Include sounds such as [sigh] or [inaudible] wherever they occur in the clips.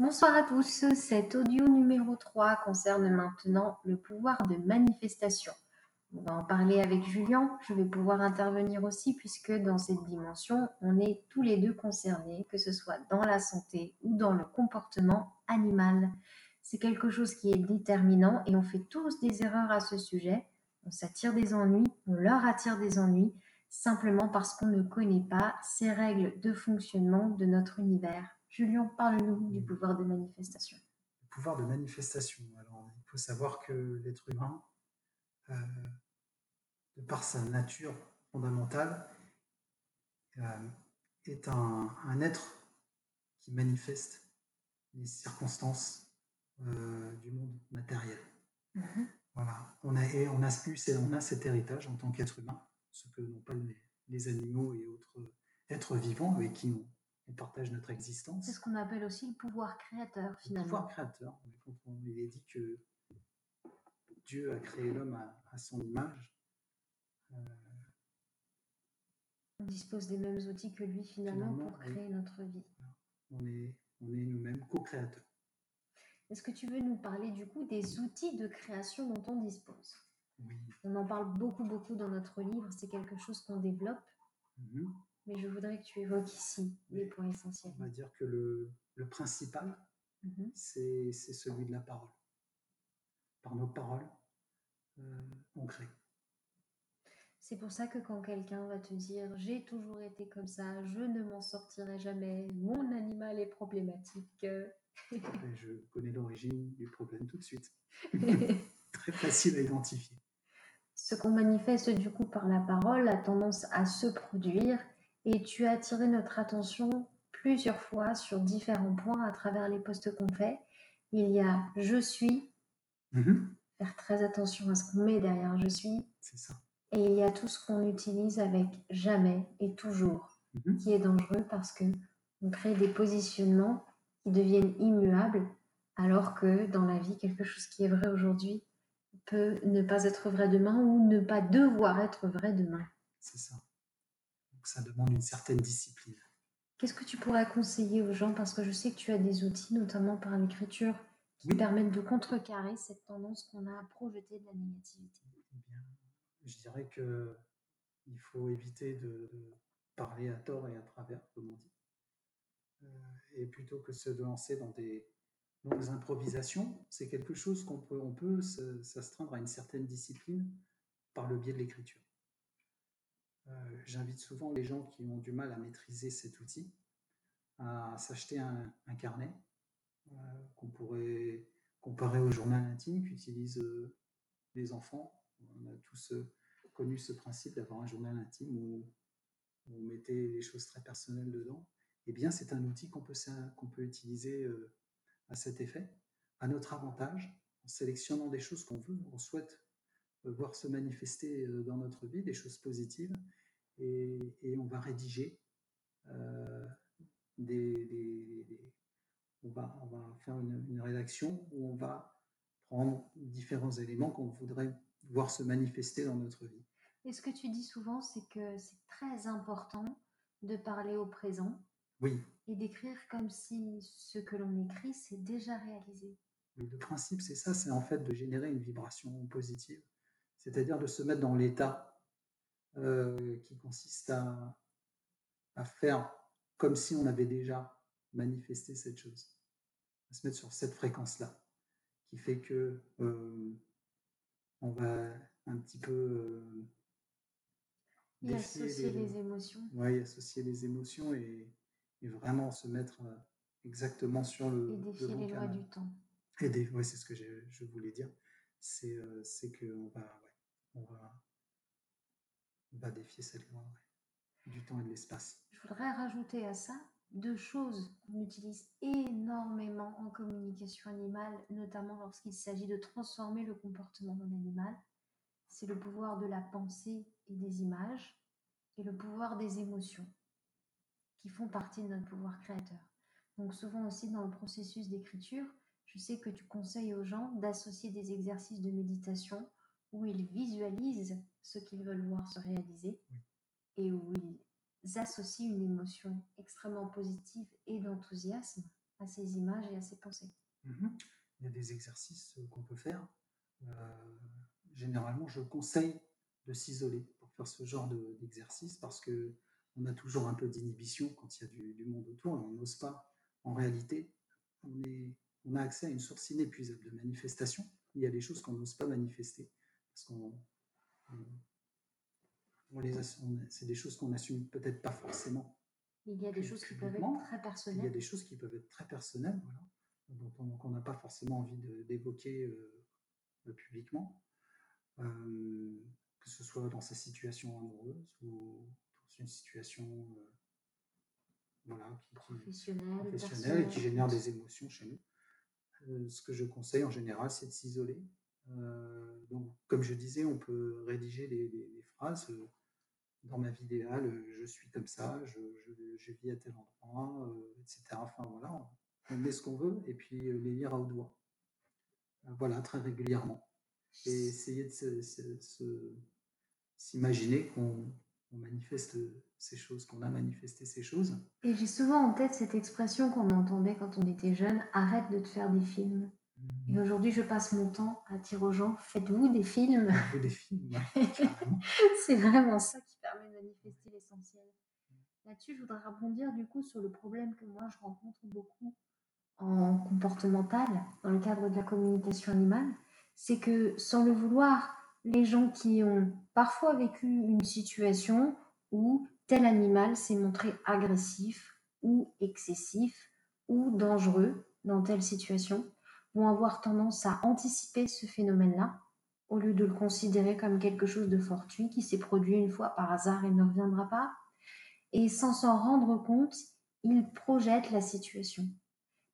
Bonsoir à tous, cet audio numéro 3 concerne maintenant le pouvoir de manifestation. On va en parler avec Julien, je vais pouvoir intervenir aussi puisque dans cette dimension, on est tous les deux concernés, que ce soit dans la santé ou dans le comportement animal. C'est quelque chose qui est déterminant et on fait tous des erreurs à ce sujet. On s'attire des ennuis, on leur attire des ennuis, simplement parce qu'on ne connaît pas ces règles de fonctionnement de notre univers. Julien, parle-nous du pouvoir de manifestation. Le pouvoir de manifestation. Alors, il faut savoir que l'être humain, euh, de par sa nature fondamentale, euh, est un, être qui manifeste les circonstances euh, du monde matériel. Mhm. Voilà, on a, on, a, on a cet héritage en tant qu'être humain, ce que n'ont pas les, les, animaux et autres êtres vivants avec qui on, partage notre existence. C'est ce qu'on appelle aussi le pouvoir créateur, finalement. Le pouvoir créateur. Quand on, il est dit que Dieu a créé l'homme à, son image, euh, on dispose des mêmes outils que lui, finalement, pour créer notre vie. On est, on est nous-mêmes co-créateurs. Est-ce que tu veux nous parler du coup des outils de création dont on dispose? Oui. On en parle beaucoup, beaucoup dans notre livre. C'est quelque chose qu'on développe. Mm-hmm mais je voudrais que tu évoques ici les points essentiels. On va dire que le, le principal, mhm. c'est celui de la parole. Par nos paroles, euh, on crée. C'est pour ça que quand quelqu'un va te dire j'ai toujours été comme ça, je ne m'en sortirai jamais, mon animal est problématique. [laughs] je connais l'origine du problème tout de suite. [laughs] Très facile à identifier. Ce qu'on manifeste du coup par la parole a tendance à se produire et tu as attiré notre attention plusieurs fois sur différents points à travers les postes qu'on fait. Il y a je suis, mm-hmm. faire très attention à ce qu'on met derrière je suis. C'est ça. Et il y a tout ce qu'on utilise avec jamais et toujours, mm-hmm. qui est dangereux parce que on crée des positionnements qui deviennent immuables, alors que dans la vie, quelque chose qui est vrai aujourd'hui peut ne pas être vrai demain ou ne pas devoir être vrai demain. C'est ça ça demande une certaine discipline. Qu'est-ce que tu pourrais conseiller aux gens? Parce que je sais que tu as des outils, notamment par l'écriture, qui permettent de contrecarrer cette tendance qu'on a à projeter de la négativité. Eh je dirais que il faut éviter de, parler à tort et à travers, comme on dit. Euh, et plutôt que se lancer dans des longues improvisations, c'est quelque chose qu'on peut, on peut s'astreindre à une certaine discipline par le biais de l'écriture. Euh, j'invite souvent les gens qui ont du mal à maîtriser cet outil à s'acheter un, carnet euh, qu'on pourrait comparer au journal intime qu'utilisent euh, les enfants. On a tous connu ce principe d'avoir un journal intime où on mettait des choses très personnelles dedans. Eh bien, c'est un outil qu'on peut, peut utiliser à cet effet, à notre avantage, en sélectionnant des choses qu'on veut, on souhaite voir se manifester dans notre vie, des choses positives, et, on va rédiger euh, des, on, va, on va faire une, rédaction où on va prendre différents éléments qu'on voudrait voir se manifester dans notre vie. Et ce que tu dis souvent, c'est que c'est très important de parler au présent. Oui. Et d'écrire comme si ce que l'on écrit, c'est déjà réalisé. le principe, c'est ça, c'est en fait de générer une vibration positive, c'est-à-dire de se mettre dans l'état euh, qui consiste à, à, faire comme si on avait déjà manifesté cette chose, à se mettre sur cette fréquence-là, qui fait que euh, on va un petit peu euh, y associer les, émotions. Oui, associer les émotions et, et, vraiment se mettre exactement sur le. Et défier les lois du temps. Et ouais, c'est ce que je voulais dire. C'est qu'on va, on va défier cette loi du temps et de l'espace. Je voudrais rajouter à ça deux choses qu'on utilise énormément en communication animale, notamment lorsqu'il s'agit de transformer le comportement d'un animal. C'est le pouvoir de la pensée et des images et le pouvoir des émotions qui font partie de notre pouvoir créateur. Donc souvent aussi dans le processus d'écriture, je sais que tu conseilles aux gens d'associer des exercices de méditation où ils visualisent ce qu'ils veulent voir se réaliser et où ils associent une émotion extrêmement positive et d'enthousiasme à ces images et à ces pensées. Mhm. Il y a des exercices euh, qu'on peut faire. Euh, généralement, je conseille de s'isoler pour faire ce genre d'exercice parce que on a toujours un peu d'inhibition quand il y a du, monde autour et on n'ose pas. En réalité, on, est, on a accès à une source inépuisable de manifestation. Il y a des choses qu'on n'ose pas manifester parce qu'on c'est des choses qu'on assume peut-être pas forcément. Il y a des choses qui peuvent être très personnelles. Il y a des choses qui peuvent être très personnelles, voilà, dont on n'a pas forcément envie d'évoquer euh, publiquement, euh, que ce soit dans sa situation amoureuse ou dans une situation euh, voilà, qui, professionnelle, et qui génère des émotions chez nous. ce que je conseille en général, c'est de s'isoler. Donc, comme je disais, on peut rédiger des, phrases dans ma vie idéale, je suis comme ça, je, vis à tel endroit, euh, etc. Enfin voilà, on met ce qu'on veut et puis euh, les lire à haut doigt. Euh, voilà, très régulièrement. Et essayer de s'imaginer qu'on manifeste ces choses, qu'on a manifesté ces choses. Et j'ai souvent en tête cette expression qu'on entendait quand on était jeune, arrête de te faire des films. Et aujourd'hui, je passe mon temps à dire aux gens, faites-vous des films. Faites-vous des films, [laughs] C'est vraiment ça qui permet de manifester l'essentiel. Là-dessus, je voudrais rebondir du coup sur le problème que moi je rencontre beaucoup en comportemental dans le cadre de la communication animale. C'est que sans le vouloir, les gens qui ont parfois vécu une situation où tel animal s'est montré agressif ou excessif ou dangereux dans telle situation, vont avoir tendance à anticiper ce phénomène-là, au lieu de le considérer comme quelque chose de fortuit qui s'est produit une fois par hasard et ne reviendra pas. Et sans s'en rendre compte, ils projettent la situation.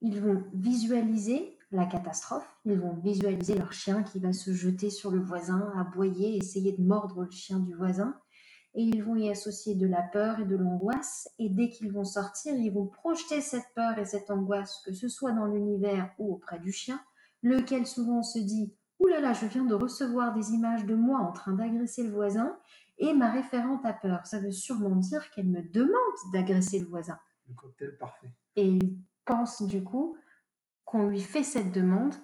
Ils vont visualiser la catastrophe, ils vont visualiser leur chien qui va se jeter sur le voisin, aboyer, essayer de mordre le chien du voisin, et ils vont y associer de la peur et de l'angoisse, et dès qu'ils vont sortir, ils vont projeter cette peur et cette angoisse, que ce soit dans l'univers ou auprès du chien, lequel souvent se dit Ouh là là, je viens de recevoir des images de moi en train d'agresser le voisin, et ma référente a peur. Ça veut sûrement dire qu'elle me demande d'agresser le voisin. Le cocktail parfait. Et il pense du coup qu'on lui fait cette demande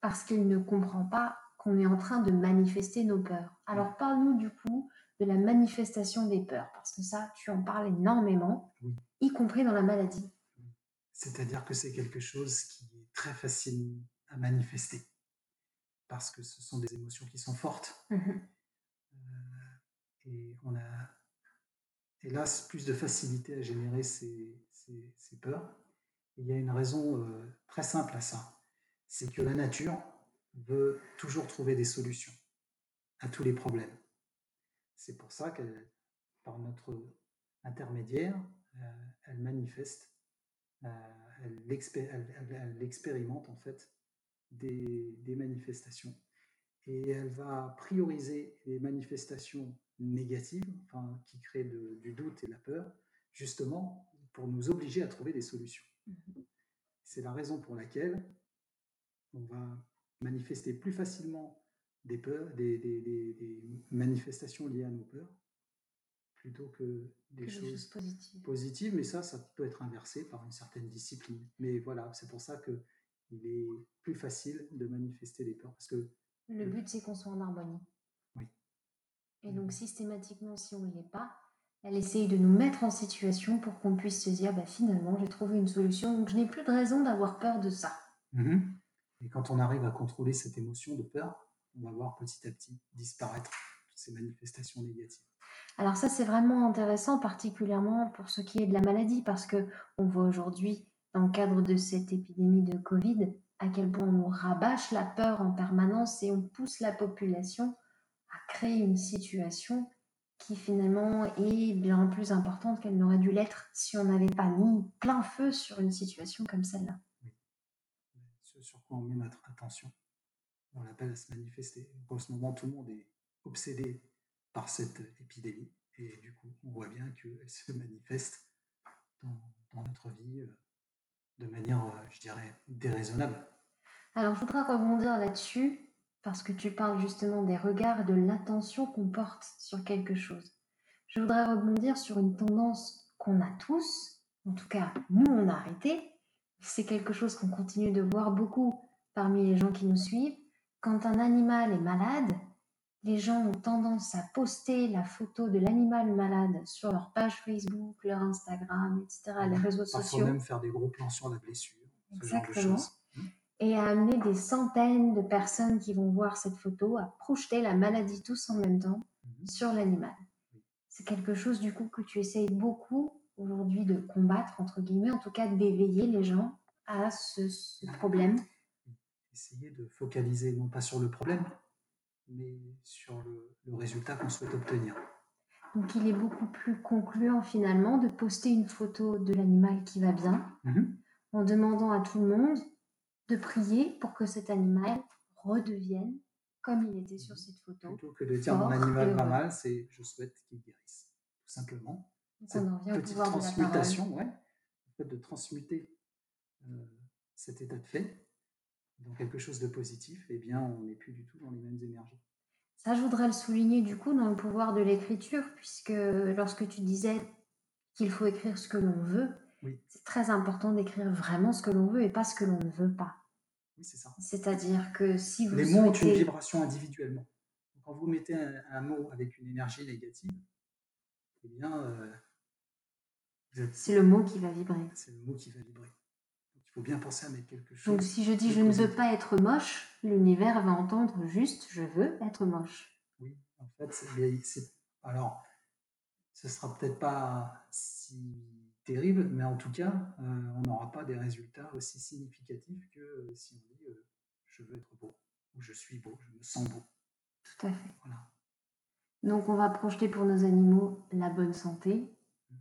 parce qu'il ne comprend pas qu'on est en train de manifester nos peurs. Alors parle-nous du coup de la manifestation des peurs, parce que ça, tu en parles énormément, y compris dans la maladie. C'est-à-dire que c'est quelque chose qui est très facile à manifester, parce que ce sont des émotions qui sont fortes. Mmh euh, et on a, hélas, plus de facilité à générer ces, peurs. il y a une raison euh, très simple à ça, c'est que la nature veut toujours trouver des solutions à tous les problèmes. C'est pour ça qu'elle, par notre intermédiaire, euh, elle manifeste, euh, elle, expérimente en fait des, manifestations. Et elle va prioriser les manifestations négatives, enfin, qui créent du doute et de la peur, justement pour nous obliger à trouver des solutions. Mmh C'est la raison pour laquelle on va manifester plus facilement des peurs, des, des, des, manifestations liées à nos peurs, plutôt que des choses, positives. Mais ça, ça peut être inversé par une certaine discipline. Mais voilà, c'est pour ça que il est plus facile de manifester des peurs. Parce que le but, c'est qu'on soit en harmonie. Oui. Et donc, systématiquement, si on ne l'est pas, elle essaye de nous mettre en situation pour qu'on puisse se dire, bah, finalement, j'ai trouvé une solution, donc je n'ai plus de raison d'avoir peur de ça. Mmh Et quand on arrive à contrôler cette émotion de peur, on va voir petit à petit disparaître toutes ces manifestations négatives. Alors ça, c'est vraiment intéressant, particulièrement pour ce qui est de la maladie, parce que on voit aujourd'hui, dans le cadre de cette épidémie de Covid, à quel point on rabâche la peur en permanence et on pousse la population à créer une situation qui finalement est bien plus importante qu'elle n'aurait dû l'être si on n'avait pas mis plein feu sur une situation comme celle-là. Oui. Ce sur quoi on met notre attention on l'appelle à se manifester. En ce moment, tout le monde est obsédé par cette épidémie. Et du coup, on voit bien qu'elle se manifeste dans, notre vie euh, de manière, euh, je dirais, déraisonnable. Alors, je voudrais rebondir là-dessus, parce que tu parles justement des regards et de l'attention qu'on porte sur quelque chose. Je voudrais rebondir sur une tendance qu'on a tous, en tout cas, nous, on a arrêté, C'est quelque chose qu'on continue de voir beaucoup parmi les gens qui nous suivent. Quand un animal est malade, les gens ont tendance à poster la photo de l'animal malade sur leur page Facebook, leur Instagram, etc., les réseaux Parfois sociaux. même faire des gros plans sur la blessure. ce genre de Exactement. choses. Et à amener des centaines de personnes qui vont voir cette photo à projeter la maladie tous en même temps Mhm. sur l'animal. C'est quelque chose du coup que tu essayes beaucoup aujourd'hui de combattre, entre guillemets, en tout cas d'éveiller les gens à ce, ce problème. Essayer de focaliser non pas sur le problème, mais sur le, le résultat qu'on souhaite obtenir. Donc il est beaucoup plus concluant finalement de poster une photo de l'animal qui va bien Mhm. en demandant à tout le monde de prier pour que cet animal redevienne comme il était sur cette photo. Plutôt que de dire mon animal va mal, c'est je souhaite qu'il guérisse. Tout simplement. Donc Cette on en revient au petite pouvoir de la transmutation, ouais, le fait de transmuter euh, cet état de fait dans quelque chose de positif, eh bien, on n'est plus du tout dans les mêmes énergies. Ça, je voudrais le souligner du coup dans le pouvoir de l'écriture, puisque lorsque tu disais qu'il faut écrire ce que l'on veut, Oui. c'est très important d'écrire vraiment ce que l'on veut et pas ce que l'on ne veut pas. Oui, c'est ça. C'est-à-dire que si vous Les mots ont une vibration individuellement. Quand vous mettez un, un mot avec une énergie négative, eh bien, euh, êtes- C'est le mot qui va vibrer. c'est le mot qui va vibrer. Faut bien penser à mettre quelque chose. Donc si je dis je ne veux pas être moche, l'univers va entendre juste je veux être moche. Oui, en fait, c'est- alors, ce sera peut-être pas si terrible, mais en tout cas, euh, on n'aura pas des résultats aussi significatifs que euh, si on dit euh, je veux être beau, ou je suis beau, je me sens beau. Tout à fait. Voilà. Donc on va projeter pour nos animaux la bonne santé,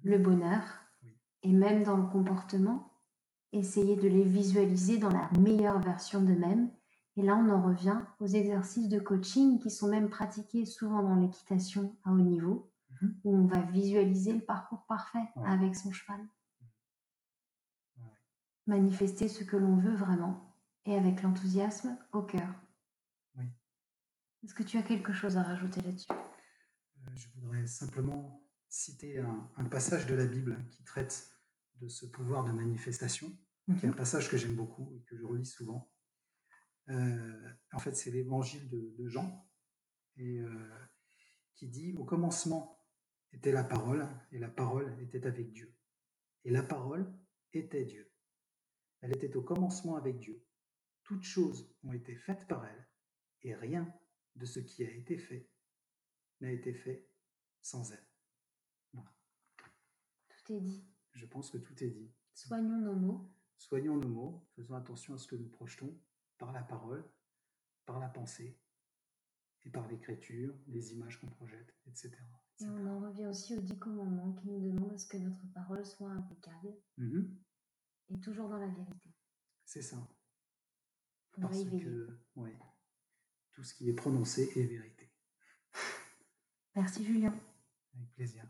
le bonheur, Oui. et même dans le comportement, essayer de les visualiser dans la meilleure version d'eux-mêmes. Et là, on en revient aux exercices de coaching qui sont même pratiqués souvent dans l'équitation à haut niveau, Mhm. où on va visualiser le parcours parfait Ouais. avec son cheval. Ouais. Manifester ce que l'on veut vraiment, et avec l'enthousiasme au cœur. Oui. Est-ce que tu as quelque chose à rajouter là-dessus? Euh, je voudrais simplement citer un, un passage de la Bible qui traite de ce pouvoir de manifestation, qui est un passage que j'aime beaucoup et que je relis souvent. Euh, en fait, c'est l'évangile de, de Jean, et, euh, qui dit Au commencement était la parole, et la parole était avec Dieu. Et la parole était Dieu. Elle était au commencement avec Dieu. Toutes choses ont été faites par elle, et rien de ce qui a été fait n'a été fait sans elle. Voilà. Tout est dit. Je pense que tout est dit. Soignons nos mots. Soignons nos mots, faisons attention à ce que nous projetons par la parole, par la pensée et par l'écriture, les images qu'on projette, etc. Et on en revient aussi aux dix commandements qui nous demandent à ce que notre parole soit impeccable Mhm, et toujours dans la vérité. C'est ça. On Parce que ouais, tout ce qui est prononcé est vérité. Merci Julien. Avec plaisir.